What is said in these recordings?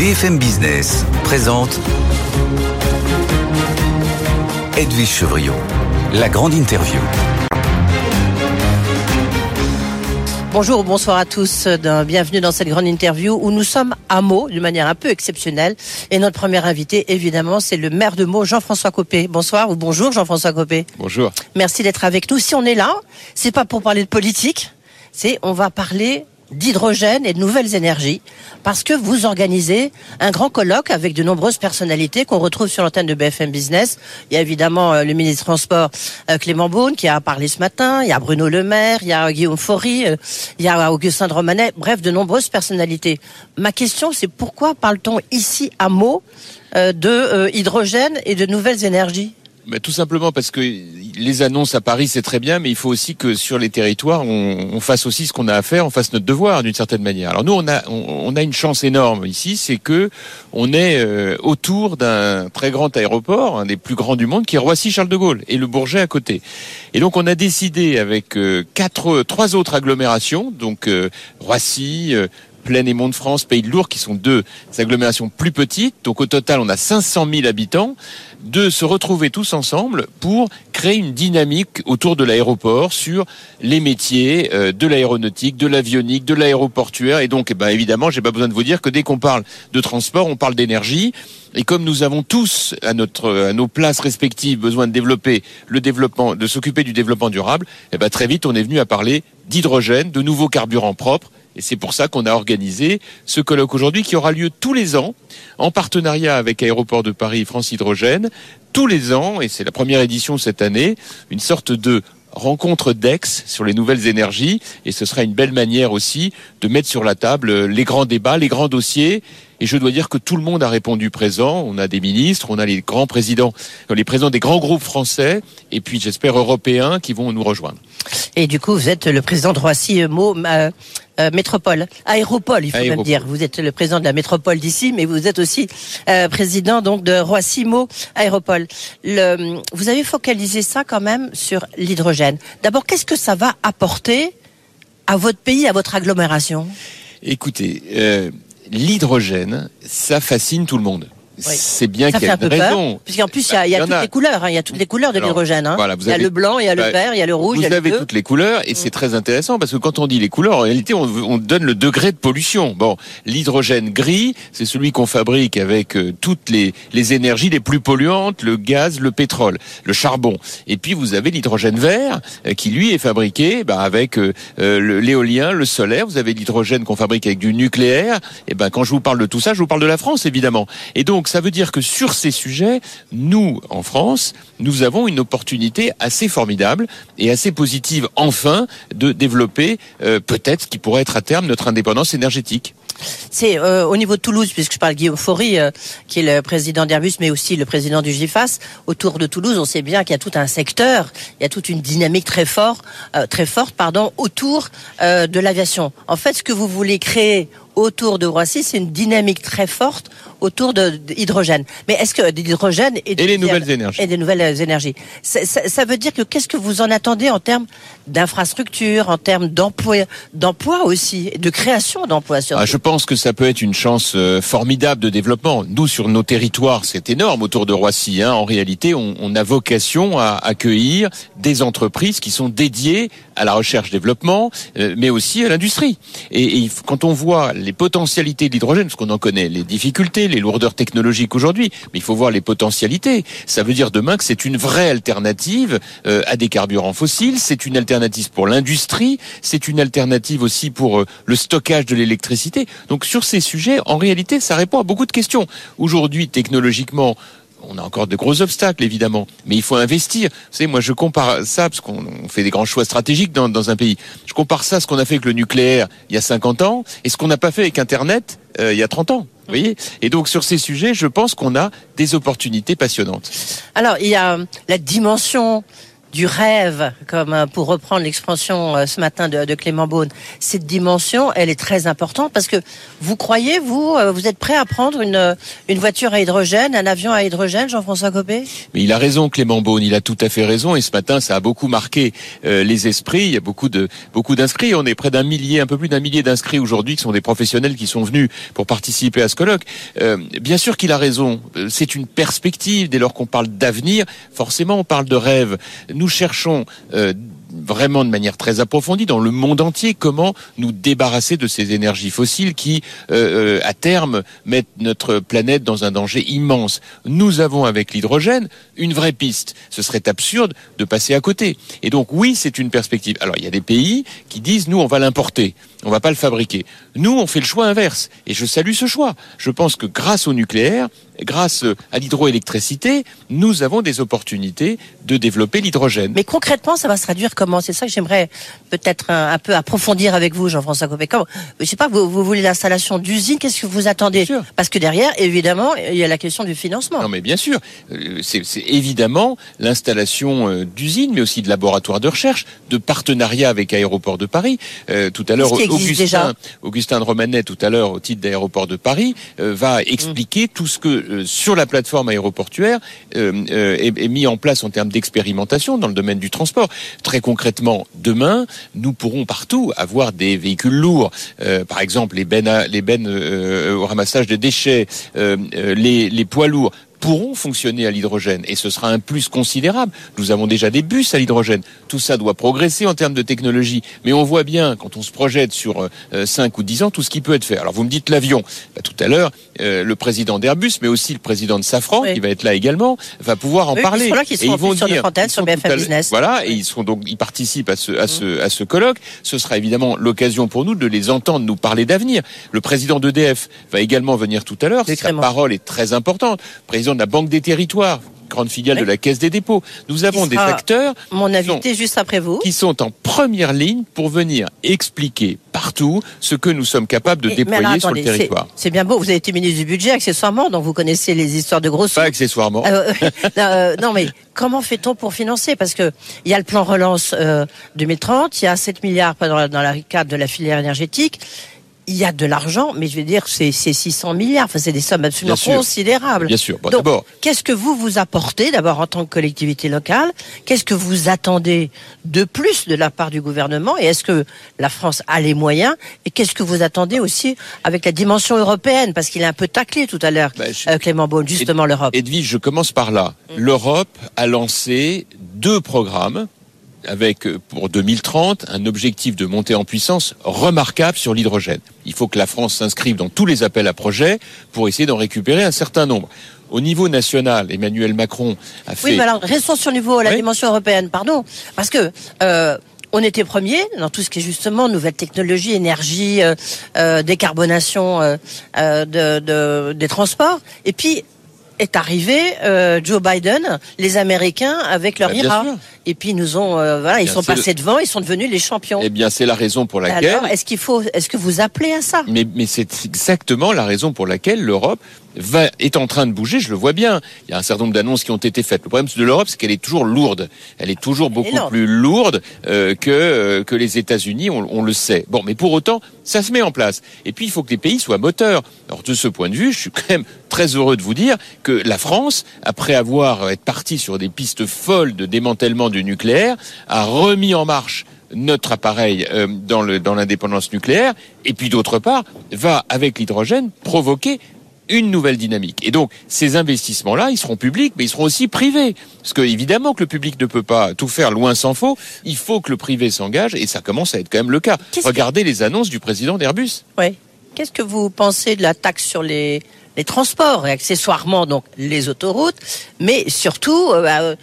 BFM Business présente Edwige Chevriot, la grande interview. Bonjour, bonsoir à tous. Bienvenue dans cette grande interview où nous sommes à Meaux d'une manière un peu exceptionnelle. Et notre premier invité, évidemment, c'est le maire de Meaux, Jean-François Copé. Bonsoir ou bonjour, Jean-François Copé. Bonjour. Merci d'être avec nous. Si on est là, c'est pas pour parler de politique, c'est on va parler d'hydrogène et de nouvelles énergies, parce que vous organisez un grand colloque avec de nombreuses personnalités qu'on retrouve sur l'antenne de BFM Business. Il y a évidemment euh, le ministre des Transports euh, Clément Beaune qui a parlé ce matin, il y a Bruno Le Maire, il y a Guillaume Faury, euh, il y a Augustin de Romanet, bref, de nombreuses personnalités. Ma question, c'est pourquoi parle-t-on ici à mots de hydrogène et de nouvelles énergies? Tout simplement parce que les annonces à Paris c'est très bien, mais il faut aussi que sur les territoires on, on fasse aussi ce qu'on a à faire, on fasse notre devoir d'une certaine manière. Alors nous on a on, a une chance énorme ici, c'est que on est euh, autour d'un très grand aéroport, un des plus grands du monde, qui est Roissy Charles de Gaulle et le Bourget à côté. Et donc on a décidé avec euh, quatre trois autres agglomérations, donc euh, Roissy, Plaine et Mont-de-France, Pays de Lourdes, qui sont deux agglomérations plus petites. Donc au total, on a 500 000 habitants, de se retrouver tous ensemble pour créer une dynamique autour de l'aéroport sur les métiers euh, de l'aéronautique, de l'avionique, de l'aéroportuaire. Et donc, eh ben, évidemment, j'ai pas besoin de vous dire que dès qu'on parle de transport, on parle d'énergie. Et comme nous avons tous à nos places respectives besoin de développer le développement, de s'occuper du développement durable, eh ben très vite on est venu à parler d'hydrogène, de nouveaux carburants propres et c'est pour ça qu'on a organisé ce colloque aujourd'hui qui aura lieu tous les ans en partenariat avec Aéroport de Paris et France Hydrogène. Tous les ans, et c'est la première édition cette année, une sorte de rencontre d'ex sur les nouvelles énergies et ce sera une belle manière aussi de mettre sur la table les grands débats, les grands dossiers et je dois dire que tout le monde a répondu présent. On a des ministres, on a les grands présidents, les présidents des grands groupes français et puis j'espère européens qui vont nous rejoindre. Et du coup, vous êtes le président de Roissy Mo euh, Métropole, Aéropole, il faut même dire. Vous êtes le président de la métropole d'ici, mais vous êtes aussi euh, président donc de Roissy Mo Aéropole. Le, vous avez focalisé ça quand même sur l'hydrogène. D'abord, qu'est-ce que ça va apporter à votre pays, à votre agglomération? Écoutez, euh, l'hydrogène, ça fascine tout le monde. C'est bien qu'il y ait une raison. Puisqu'en plus, il y a, il y a toutes les couleurs. Hein. Il y a toutes les couleurs de l'hydrogène. Hein. il y a le blanc, il y a le bah, vert, il y a le rouge. Vous il y a avez toutes les couleurs et c'est mm. très intéressant parce que quand on dit les couleurs, en réalité, on, on donne le degré de pollution. Bon, l'hydrogène gris, c'est celui qu'on fabrique avec euh, toutes les, les énergies les plus polluantes, le gaz, le pétrole, le charbon. Et puis vous avez l'hydrogène vert euh, qui lui est fabriqué bah, avec euh, l'éolien, le solaire. Vous avez l'hydrogène qu'on fabrique avec du nucléaire. Et ben quand je vous parle de tout ça, je vous parle de la France évidemment. Et donc ça veut dire que sur ces sujets, nous, en France, nous avons une opportunité assez formidable et assez positive, enfin, de développer euh, peut-être ce qui pourrait être à terme notre indépendance énergétique. C'est euh, au niveau de Toulouse, puisque je parle Guillaume Faury, euh, qui est le président d'Airbus, mais aussi le président du GIFAS. Autour de Toulouse, on sait bien qu'il y a tout un secteur, il y a toute une dynamique très forte, autour de l'aviation. En fait, ce que vous voulez créer autour de Roissy, c'est une dynamique très forte autour de, l'hydrogène. Mais est-ce que l'hydrogène et, les nouvelles énergies et des nouvelles énergies, ça, ça, veut dire que qu'est-ce que vous en attendez en termes d'infrastructure, en termes d'emploi, d'emploi aussi, de création d'emplois ah, Je pense que ça peut être une chance euh, formidable de développement. Nous, sur nos territoires, c'est énorme autour de Roissy. Hein. En réalité, on, on a vocation à accueillir des entreprises qui sont dédiées à la recherche-développement, euh, mais aussi à l'industrie. Et, et, quand on voit les potentialités de l'hydrogène, parce qu'on en connaît les difficultés, les lourdeurs technologiques aujourd'hui, mais il faut voir les potentialités. Ça veut dire demain que c'est une vraie alternative euh, à des carburants fossiles, c'est une alternative pour l'industrie, c'est une alternative aussi pour euh, le stockage de l'électricité. Donc sur ces sujets, en réalité, ça répond à beaucoup de questions. Aujourd'hui, technologiquement, on a encore de gros obstacles, évidemment, mais il faut investir. Vous savez, moi, je compare ça, parce qu'on fait des grands choix stratégiques dans, un pays. Je compare ça à ce qu'on a fait avec le nucléaire il y a 50 ans et ce qu'on n'a pas fait avec Internet euh, il y a 30 ans. Et donc sur ces sujets, je pense qu'on a des opportunités passionnantes. Alors, il y a la dimension du rêve, comme euh, pour reprendre l'expression euh, ce matin de, Clément Beaune, cette dimension, elle est très importante parce que vous croyez, vous, euh, vous êtes prêt à prendre une, une voiture à hydrogène, un avion à hydrogène, Jean-François Copé? Mais il a raison, Clément Beaune, il a tout à fait raison. Et ce matin, ça a beaucoup marqué les esprits. Il y a beaucoup de beaucoup d'inscrits. On est près d'un millier, un peu plus d'un millier d'inscrits aujourd'hui, qui sont des professionnels qui sont venus pour participer à ce colloque. bien sûr qu'il a raison. C'est une perspective. Dès lors qu'on parle d'avenir, forcément, on parle de rêve nous cherchons euh, vraiment de manière très approfondie dans le monde entier comment nous débarrasser de ces énergies fossiles qui, euh, euh, à terme, mettent notre planète dans un danger immense. Nous avons avec l'hydrogène une vraie piste. Ce serait absurde de passer à côté. Et donc oui, c'est une perspective. Alors il y a des pays qui disent nous on va l'importer, on va pas le fabriquer. Nous on fait le choix inverse et je salue ce choix. Je pense que grâce au nucléaire, grâce à l'hydroélectricité, nous avons des opportunités de développer l'hydrogène. Mais concrètement, ça va se traduire comment? C'est ça que j'aimerais peut-être un, peu approfondir avec vous, Jean-François Copé. Je sais pas, vous, vous voulez l'installation d'usines, qu'est-ce que vous attendez? Parce que derrière, évidemment, il y a la question du financement. Non, mais bien sûr, euh, c'est évidemment l'installation euh, d'usines, mais aussi de laboratoires de recherche, de partenariats avec Aéroport de Paris. Euh, tout à l'heure, Augustin, Augustin de Romanet, tout à l'heure, au titre d'Aéroport de Paris, va expliquer tout ce que euh, sur la plateforme aéroportuaire euh, euh, est, mis en place en termes d'expérimentation dans le domaine du transport. Très concrètement, demain, nous pourrons partout avoir des véhicules lourds, par exemple les bennes, les bennes au ramassage de déchets, les, les poids lourds pourront fonctionner à l'hydrogène et ce sera un plus considérable. Nous avons déjà des bus à l'hydrogène. Tout ça doit progresser en termes de technologie, mais on voit bien quand on se projette sur euh, 5 ou 10 ans tout ce qui peut être fait. Alors vous me dites l'avion. Bah, tout à l'heure, euh, le président d'Airbus, mais aussi le président de Safran, qui va être là également, va pouvoir en parler. Ils sont et ils vont sur dire, sur BFM Business. Voilà, et ils sont donc ils participent à ce à ce à ce colloque. Ce sera évidemment l'occasion pour nous de les entendre nous parler d'avenir. Le président d'EDF va également venir tout à l'heure. Sa parole est très importante. Président de la Banque des Territoires grande filiale de la Caisse des dépôts. Nous avons des acteurs mon invité juste après vous qui sont en première ligne pour venir expliquer partout ce que nous sommes capables de déployer sur le territoire. C'est bien beau, vous avez été ministre du budget accessoirement, donc vous connaissez les histoires de grosses. Pas accessoirement. Euh, euh, non, mais comment fait-on pour financer? Parce que il y a le plan relance 2030, euh, il y a 7 milliards dans, dans la cadre de la filière énergétique il y a de l'argent, mais je veux dire, c'est 600 milliards. Enfin, c'est des sommes absolument considérables. Bien sûr. Donc, qu'est-ce que vous vous apportez d'abord en tant que collectivité locale? Qu'est-ce que vous attendez de plus de la part du gouvernement? Et est-ce que la France a les moyens? Et qu'est-ce que vous attendez aussi avec la dimension européenne? Parce qu'il a un peu taclé tout à l'heure, ben, euh, Clément Beaune, justement l'Europe. Edwige, je commence par là. Mm. L'Europe a lancé deux programmes avec euh, pour 2030 un objectif de montée en puissance remarquable sur l'hydrogène. Il faut que la France s'inscrive dans tous les appels à projets pour essayer d'en récupérer un certain nombre. Au niveau national, Emmanuel Macron a fait. Oui, mais alors restons sur le niveau la dimension européenne, pardon, parce que. Euh, on était premier dans tout ce qui est justement nouvelles technologies, énergie, euh, euh décarbonation euh, de, de, des transports. Et puis est arrivé euh, Joe Biden, les Américains avec leur bah, IRA. Et puis nous ont, euh, voilà, ils sont passés devant, ils sont devenus les champions. Eh bien, c'est la raison pour laquelle. Alors, est-ce qu'il faut, est-ce que vous appelez à ça? Mais, mais c'est exactement la raison pour laquelle l'Europe va, est en train de bouger, je le vois bien. Il y a un certain nombre d'annonces qui ont été faites. Le problème de l'Europe, c'est qu'elle est toujours lourde. Elle est toujours beaucoup plus lourde euh, que euh, que les États-Unis, on, on, le sait. Bon, mais pour autant, ça se met en place. Et puis, il faut que les pays soient moteurs. Alors, de ce point de vue, je suis quand même très heureux de vous dire que la France, après avoir été partie sur des pistes folles de démantèlement du nucléaire, a remis en marche notre appareil euh, dans l'indépendance nucléaire, et puis d'autre part, va, avec l'hydrogène, provoquer une nouvelle dynamique. Et donc, ces investissements-là, ils seront publics, mais ils seront aussi privés. Parce que, évidemment, que le public ne peut pas tout faire loin s'en faut. Il faut que le privé s'engage, et ça commence à être quand même le cas. Regardez les annonces du président d'Airbus. Oui. Qu'est-ce que vous pensez de la taxe sur les, les transports et accessoirement donc les autoroutes, mais surtout, euh, bah,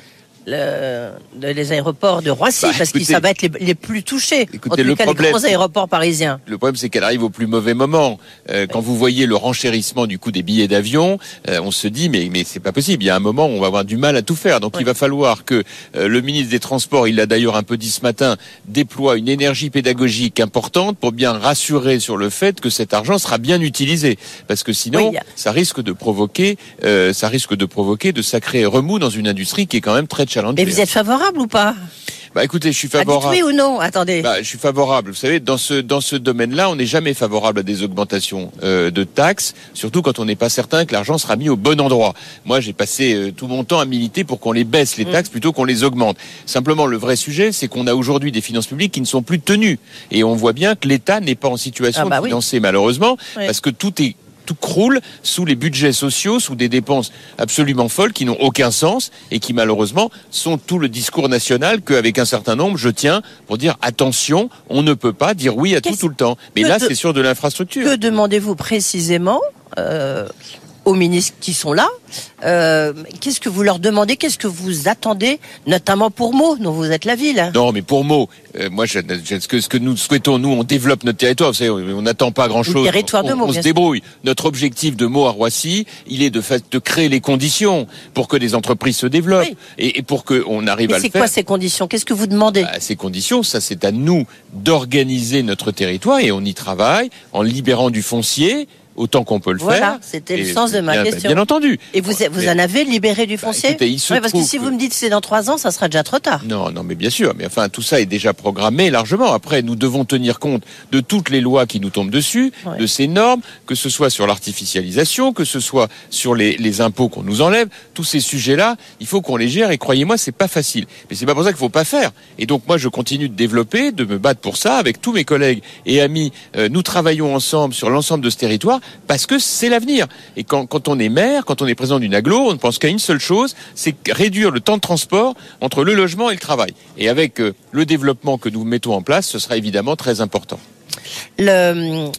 le- les aéroports de Roissy, Bah, parce que ça va être les, les plus touchés. Écoutez, en tout le cas, problème- les grands aéroports parisiens. Le problème, c'est qu'elle arrive au plus mauvais moment. Euh, quand vous voyez le renchérissement du coût des billets d'avion, euh, on se dit mais mais c'est pas possible. Il y a un moment où on va avoir du mal à tout faire. Donc Oui. il va falloir que euh, le ministre des Transports, il l'a d'ailleurs un peu dit ce matin, déploie une énergie pédagogique importante pour bien rassurer sur le fait que cet argent sera bien utilisé. Parce que sinon, Oui. ça risque de provoquer, euh, ça risque de provoquer de sacrés remous dans une industrie qui est quand même très Et vous êtes favorable ou pas? Bah écoutez, je suis Ah, favorable. oui ou non Attendez. Bah, je suis favorable. Vous savez, dans ce dans ce domaine-là, on n'est jamais favorable à des augmentations euh, de taxes, surtout quand on n'est pas certain que l'argent sera mis au bon endroit. Moi, j'ai passé euh, tout mon temps à militer pour qu'on les baisse les Mm. taxes plutôt qu'on les augmente. Simplement, le vrai sujet, c'est qu'on a aujourd'hui des finances publiques qui ne sont plus tenues, et on voit bien que l'État n'est pas en situation Ah bah de oui. financer malheureusement, Oui. parce que tout est tout croule sous les budgets sociaux, sous des dépenses absolument folles qui n'ont aucun sens et qui malheureusement sont tout le discours national qu'avec un certain nombre je tiens pour dire attention, on ne peut pas dire oui à tout tout le temps. Mais là, de- c'est sur de l'infrastructure. Que demandez-vous précisément euh, aux ministres qui sont là Euh, Qu'est-ce que vous leur demandez? Qu'est-ce que vous attendez, notamment pour Meaux, dont vous êtes la ville? Non, mais pour mots, euh, moi, je, je- ce, que, ce que nous souhaitons, nous, on développe notre territoire. Vous savez, on n'attend pas grand-chose. Territoire de Meaux, on se débrouille. Notre objectif de Meaux à Roissy, il est de, créer les conditions pour que les entreprises se développent Oui. et, et pour qu'on arrive Mais à le c'est faire. quoi ces conditions? Qu'est-ce que vous demandez? À ces conditions, ça c'est à nous d'organiser notre territoire et on y travaille en libérant du foncier autant qu'on peut le Voilà, faire. c'était le Et sens de ma bien- question. Bien entendu. Et vous, vous Mais- en avez libéré du foncier écoutez, il se Ouais, Parce que si que- vous me dites c'est dans trois ans, ça sera déjà trop tard. Non, non, mais bien sûr. Mais enfin, tout ça est déjà programmé largement. Après, nous devons tenir compte de toutes les lois qui nous tombent dessus, Ouais. de ces normes, que ce soit sur l'artificialisation, que ce soit sur les, les impôts qu'on nous enlève. Tous ces sujets-là, il faut qu'on les gère. Et croyez-moi, c'est pas facile. Mais c'est pas pour ça qu'il faut pas faire. Et donc, moi, je continue de développer, de me battre pour ça avec tous mes collègues et amis. Euh, nous travaillons ensemble sur l'ensemble de ce territoire parce que c'est l'avenir. Et quand, quand on est maire, quand on est président d'une aglo, on ne pense qu'à une seule chose, c'est réduire le temps de transport entre le logement et le travail. Et avec euh, le développement que nous mettons en place, ce sera évidemment très important. Le,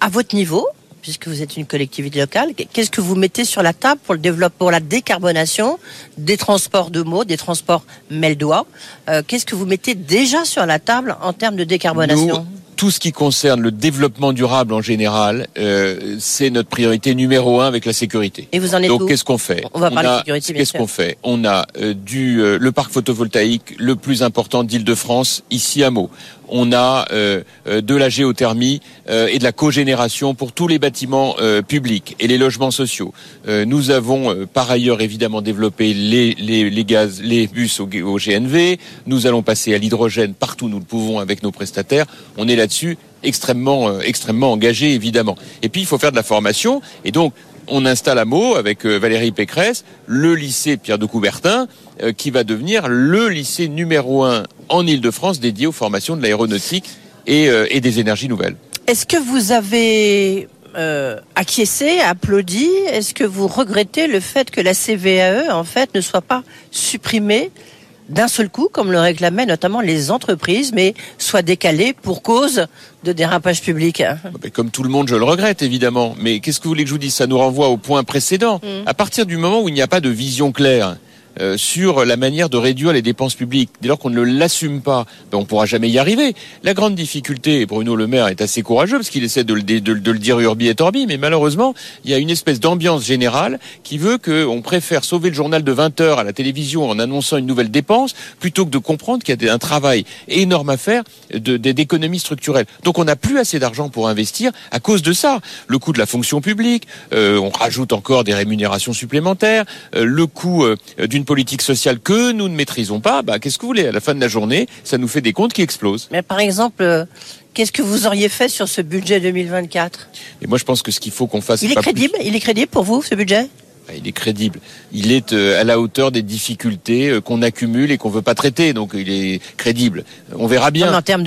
à votre niveau, puisque vous êtes une collectivité locale, qu'est-ce que vous mettez sur la table pour le développement, pour la décarbonation des transports de mots, des transports Meldois Euh, Qu'est-ce que vous mettez déjà sur la table en termes de décarbonation? Nous, tout ce qui concerne le développement durable en général, euh, c'est notre priorité numéro un avec la sécurité. Et vous en êtes Donc qu'est-ce qu'on fait? On va parler a- sécurité, Qu'est-ce qu'on fait? On a euh, du euh, le parc photovoltaïque le plus important d'Île-de-France ici à Meaux. On a euh, euh, de la géothermie euh, et de la cogénération pour tous les bâtiments publics et les logements sociaux. Nous avons par ailleurs évidemment développé les, les, les gaz, les bus au, au GNV. Nous allons passer à l'hydrogène partout où nous le pouvons avec nos prestataires. On est là-dessus extrêmement euh, extrêmement engagé évidemment. Et puis il faut faire de la formation et donc on installe à Meaux avec euh, Valérie Pécresse le lycée Pierre de Coubertin euh, qui va devenir le lycée numéro un en Île-de-France dédié aux formations de l'aéronautique et, euh, des énergies nouvelles. Est-ce que vous avez acquiescé, applaudi? Est-ce que vous regrettez le fait que la CVAE, en fait, ne soit pas supprimée? D'un seul coup, comme le réclamaient notamment les entreprises, mais soit décalée pour cause de dérapage public Mais Comme tout le monde, je le regrette évidemment. Mais qu'est-ce que vous voulez que je vous dise? Ça nous renvoie au point précédent. À partir du moment où il n'y a pas de vision claire euh, sur la manière de réduire les dépenses publiques, dès lors qu'on ne l'assume pas, ben on pourra jamais y arriver. La grande difficulté, et Bruno Le Maire est assez courageux parce qu'il essaie de le, de, de le dire urbi et orbi, mais malheureusement, il y a une espèce d'ambiance générale qui veut qu'on préfère sauver le journal de 20 heures à la télévision en annonçant une nouvelle dépense plutôt que de comprendre qu'il y a un travail énorme à faire d'économie structurelle. Donc on n'a plus assez d'argent pour investir à cause de ça. Le coût de la fonction publique, euh, on rajoute encore des rémunérations supplémentaires, euh, le coût euh, d'une politique sociale que nous ne maîtrisons pas. Bah, qu'est-ce que vous voulez À la fin de la journée, ça nous fait des comptes qui explosent. Mais par exemple, euh, qu'est-ce que vous auriez fait sur ce budget 2024 Et moi, je pense que ce qu'il faut qu'on fasse, Il est plus- crédible Il est crédible pour vous, ce budget? Il est crédible. Il est euh, à la hauteur des difficultés euh, qu'on accumule et qu'on veut pas traiter. Donc il est crédible. On verra bien. Non, En termes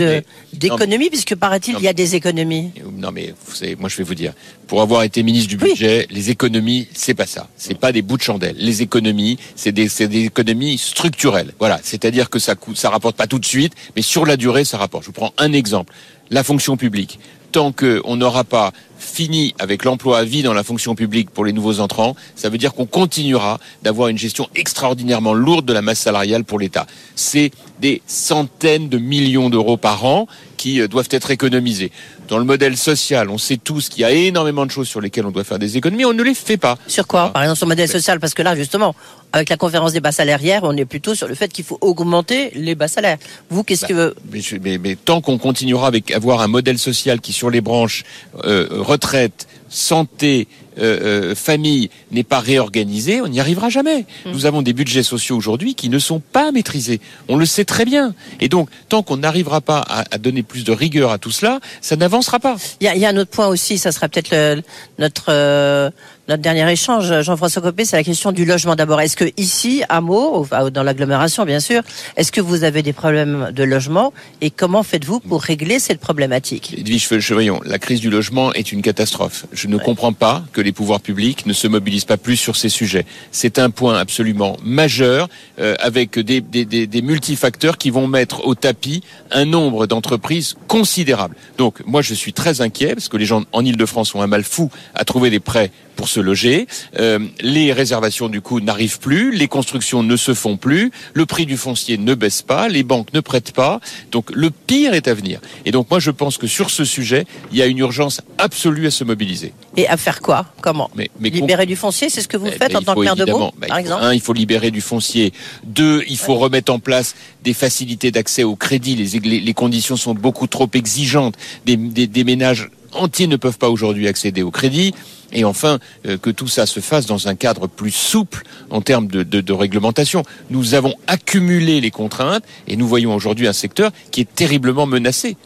d'économie, puisque paraît-il, il y a des économies. Non mais vous savez, moi je vais vous dire, pour avoir été ministre du Oui. budget, les économies, c'est pas ça. C'est pas des bouts de chandelle. Les économies, c'est des, c'est des économies structurelles. Voilà, c'est-à-dire que ça coûte, ça rapporte pas tout de suite, mais sur la durée, ça rapporte. Je vous prends un exemple. La fonction publique. Tant qu'on n'aura pas fini avec l'emploi à vie dans la fonction publique pour les nouveaux entrants, ça veut dire qu'on continuera d'avoir une gestion extraordinairement lourde de la masse salariale pour l'État. C'est des centaines de millions d'euros par an qui euh, doivent être économisés. Dans le modèle social, on sait tous qu'il y a énormément de choses sur lesquelles on doit faire des économies, on ne les fait pas. Sur quoi Par exemple sur le modèle social, parce que là justement, avec la conférence des bas salaires hier, on est plutôt sur le fait qu'il faut augmenter les bas salaires. Vous, qu'est-ce que... Mais, mais, mais, tant qu'on continuera avec avoir un modèle social qui sur les branches euh, retraite, santé, euh, euh, famille n'est pas réorganisé, on n'y arrivera jamais. Mm. Nous avons des budgets sociaux aujourd'hui qui ne sont pas maîtrisés. On le sait très bien. Et donc, tant qu'on n'arrivera pas à, à, donner plus de rigueur à tout cela, ça n'avancera pas. Il y, y a, un autre point aussi, ça sera peut-être notre euh, notre dernier échange, Jean-François Copé, c'est la question du logement d'abord. Est-ce que ici, à Meaux, dans l'agglomération bien sûr, est-ce que vous avez des problèmes de logement et comment faites-vous pour régler cette problématique? Edwige Chevrillon, la crise du logement est une catastrophe. Je ne ouais. comprends pas que les pouvoirs publics ne se mobilisent pas plus sur ces sujets. C'est un point absolument majeur euh, avec des, des, des, des multifacteurs qui vont mettre au tapis un nombre d'entreprises considérable. Donc moi je suis très inquiet parce que les gens en Ile-de-France ont un mal fou à trouver des prêts pour se loger. Euh, les réservations du coup n'arrivent plus, les constructions ne se font plus, le prix du foncier ne baisse pas, les banques ne prêtent pas. Donc le pire est à venir. Et donc moi je pense que sur ce sujet, il y a une urgence absolue à se mobiliser. Et à faire quoi? Comment? Mais, mais Libérer du foncier, c'est ce que vous mais, faites en tant que maire de bah, par exemple? Un, il faut libérer du foncier. Deux, il faut ouais. remettre en place des facilités d'accès au crédit. Les, les, les, conditions sont beaucoup trop exigeantes. Des, ménages entiers ne peuvent pas aujourd'hui accéder au crédit. Et enfin, euh, que tout ça se fasse dans un cadre plus souple en termes de, réglementation. Nous avons accumulé les contraintes et nous voyons aujourd'hui un secteur qui est terriblement menacé.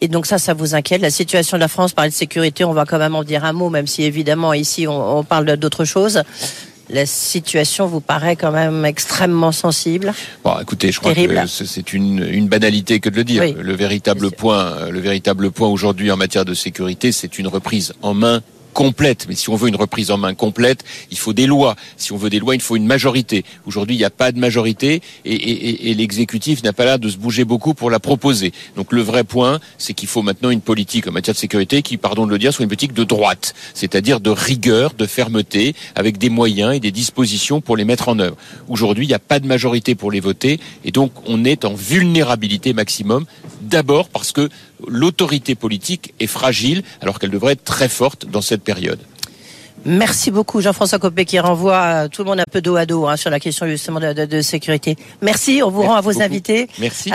Et donc ça, ça vous inquiète La situation de la France par de sécurité, on va quand même en dire un mot, même si évidemment ici on, on parle d'autre chose la situation vous paraît quand même extrêmement sensible. Bon, écoutez, je crois Terrible. que c'est une, une, banalité que de le dire. Oui, le véritable point, le véritable point aujourd'hui en matière de sécurité, c'est une reprise en main complète. Mais si on veut une reprise en main complète, il faut des lois. Si on veut des lois, il faut une majorité. Aujourd'hui, il n'y a pas de majorité et, l'exécutif n'a pas l'air de se bouger beaucoup pour la proposer. Donc le vrai point, c'est qu'il faut maintenant une politique en matière de sécurité qui, pardon de le dire, soit une politique de droite, c'est-à-dire de rigueur, de fermeté, avec des moyens et des dispositions pour les mettre en œuvre. Aujourd'hui, il n'y a pas de majorité pour les voter et donc on est en vulnérabilité maximum. D'abord parce que l'autorité politique est fragile alors qu'elle devrait être très forte dans cette période. Merci beaucoup Jean-François Copé qui renvoie tout le monde un peu dos à dos hein, sur la question justement de, de, de sécurité. Merci, on vous Merci rend à vos beaucoup. invités. Merci.